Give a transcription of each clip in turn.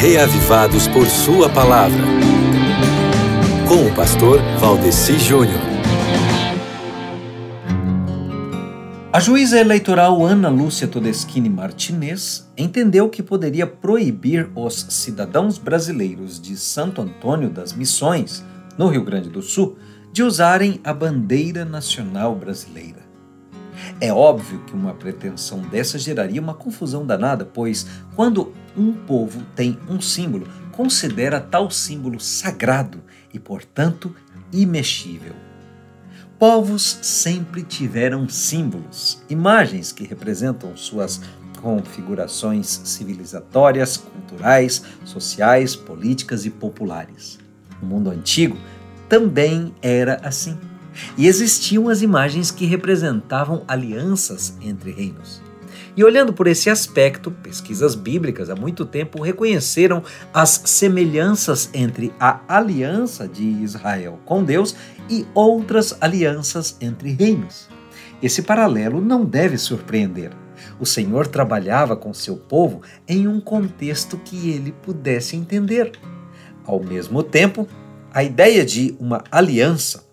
reavivados por Sua palavra. Com o pastor Valdeci Júnior. A juíza eleitoral Ana Lúcia Todeschini Martinez entendeu que poderia proibir os cidadãos brasileiros de Santo Antônio das Missões, no Rio Grande do Sul, de usarem a bandeira nacional brasileira. É óbvio que uma pretensão dessa geraria uma confusão danada, pois quando um povo tem um símbolo, considera tal símbolo sagrado e, portanto, imexível. Povos sempre tiveram símbolos, imagens que representam suas configurações civilizatórias, culturais, sociais, políticas e populares. No mundo antigo também era assim. E existiam as imagens que representavam alianças entre reinos. E olhando por esse aspecto, pesquisas bíblicas há muito tempo reconheceram as semelhanças entre a aliança de Israel com Deus e outras alianças entre reinos. Esse paralelo não deve surpreender. O Senhor trabalhava com seu povo em um contexto que ele pudesse entender. Ao mesmo tempo, a ideia de uma aliança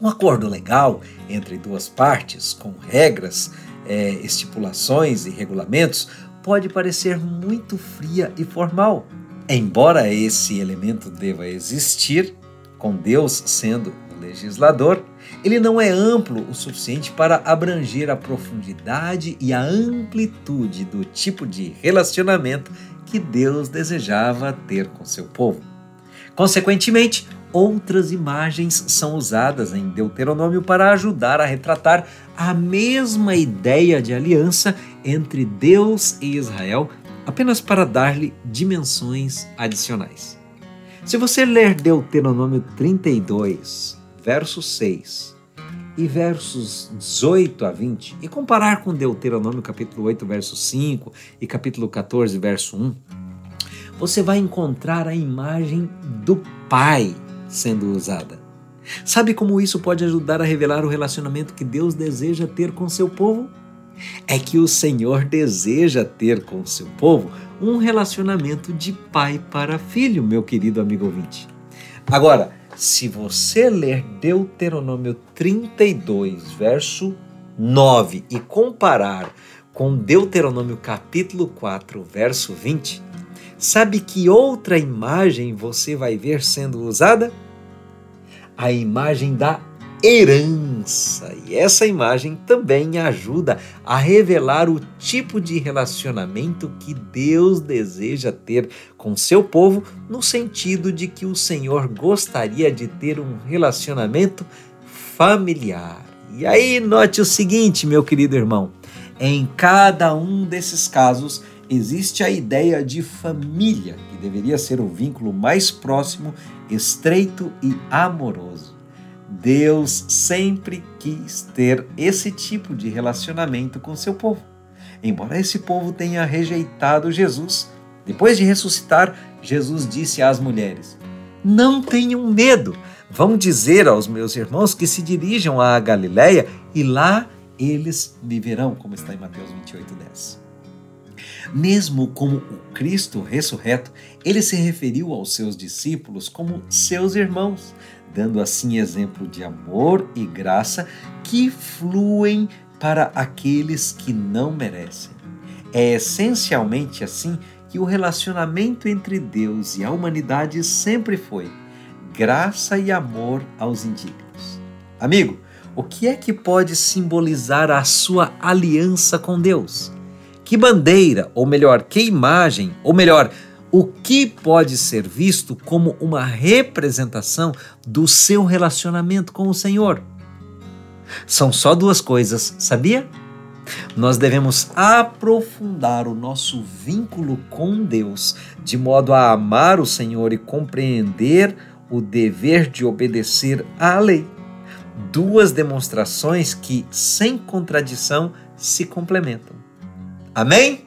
um acordo legal entre duas partes, com regras, é, estipulações e regulamentos, pode parecer muito fria e formal. Embora esse elemento deva existir, com Deus sendo o legislador, ele não é amplo o suficiente para abranger a profundidade e a amplitude do tipo de relacionamento que Deus desejava ter com seu povo. Consequentemente, outras imagens são usadas em Deuteronômio para ajudar a retratar a mesma ideia de aliança entre Deus e Israel, apenas para dar-lhe dimensões adicionais. Se você ler Deuteronômio 32, verso 6 e versos 18 a 20 e comparar com Deuteronômio capítulo 8, verso 5 e capítulo 14, verso 1, você vai encontrar a imagem do Pai sendo usada. Sabe como isso pode ajudar a revelar o relacionamento que Deus deseja ter com seu povo? É que o Senhor deseja ter com seu povo um relacionamento de pai para filho, meu querido amigo ouvinte. Agora, se você ler Deuteronômio 32, verso 9 e comparar com Deuteronômio capítulo 4, verso 20, Sabe que outra imagem você vai ver sendo usada? A imagem da herança. E essa imagem também ajuda a revelar o tipo de relacionamento que Deus deseja ter com seu povo, no sentido de que o Senhor gostaria de ter um relacionamento familiar. E aí, note o seguinte, meu querido irmão: em cada um desses casos, existe a ideia de família, que deveria ser o vínculo mais próximo, estreito e amoroso. Deus sempre quis ter esse tipo de relacionamento com seu povo. Embora esse povo tenha rejeitado Jesus, depois de ressuscitar, Jesus disse às mulheres: Não tenham medo. Vão dizer aos meus irmãos que se dirijam à Galiléia e lá eles viverão, como está em Mateus 28, 10. Mesmo como o Cristo ressurreto, ele se referiu aos seus discípulos como seus irmãos, dando assim exemplo de amor e graça que fluem para aqueles que não merecem. É essencialmente assim que o relacionamento entre Deus e a humanidade sempre foi graça e amor aos indignos. Amigo, o que é que pode simbolizar a sua aliança com Deus? Que bandeira, ou melhor, que imagem, ou melhor, o que pode ser visto como uma representação do seu relacionamento com o Senhor? São só duas coisas, sabia? Nós devemos aprofundar o nosso vínculo com Deus, de modo a amar o Senhor e compreender o dever de obedecer à lei. Duas demonstrações que, sem contradição, se complementam. Amém?